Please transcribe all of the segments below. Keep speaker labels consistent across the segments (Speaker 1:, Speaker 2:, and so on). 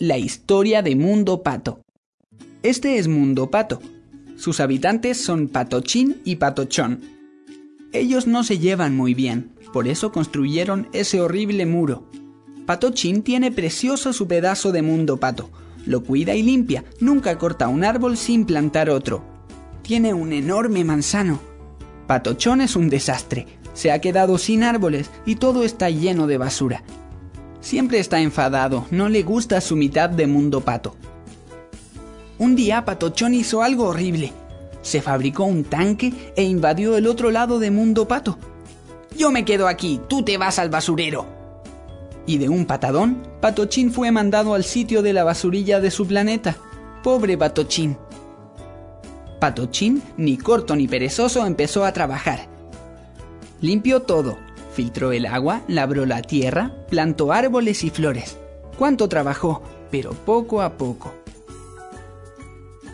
Speaker 1: La historia de Mundo Pato. Este es Mundo Pato. Sus habitantes son Patochín y Patochón. Ellos no se llevan muy bien, por eso construyeron ese horrible muro. Patochín tiene precioso su pedazo de Mundo Pato. Lo cuida y limpia, nunca corta un árbol sin plantar otro. Tiene un enorme manzano. Patochón es un desastre. Se ha quedado sin árboles y todo está lleno de basura. Siempre está enfadado, no le gusta su mitad de mundo pato. Un día Patochón hizo algo horrible. Se fabricó un tanque e invadió el otro lado de mundo pato. Yo me quedo aquí, tú te vas al basurero. Y de un patadón, Patochín fue mandado al sitio de la basurilla de su planeta. Pobre Patochín. Patochín, ni corto ni perezoso, empezó a trabajar. Limpió todo, Filtró el agua, labró la tierra, plantó árboles y flores. ¿Cuánto trabajó? Pero poco a poco.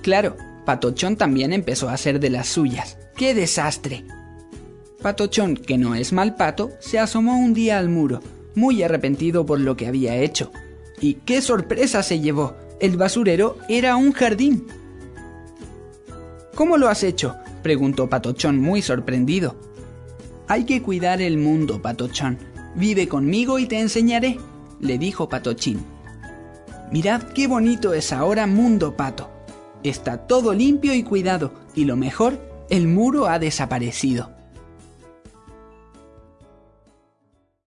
Speaker 1: Claro, Patochón también empezó a hacer de las suyas. ¡Qué desastre! Patochón, que no es mal pato, se asomó un día al muro, muy arrepentido por lo que había hecho. Y qué sorpresa se llevó. El basurero era un jardín. ¿Cómo lo has hecho? preguntó Patochón muy sorprendido. Hay que cuidar el mundo, Patochón. Vive conmigo y te enseñaré, le dijo Patochín. Mirad qué bonito es ahora Mundo Pato. Está todo limpio y cuidado, y lo mejor, el muro ha desaparecido.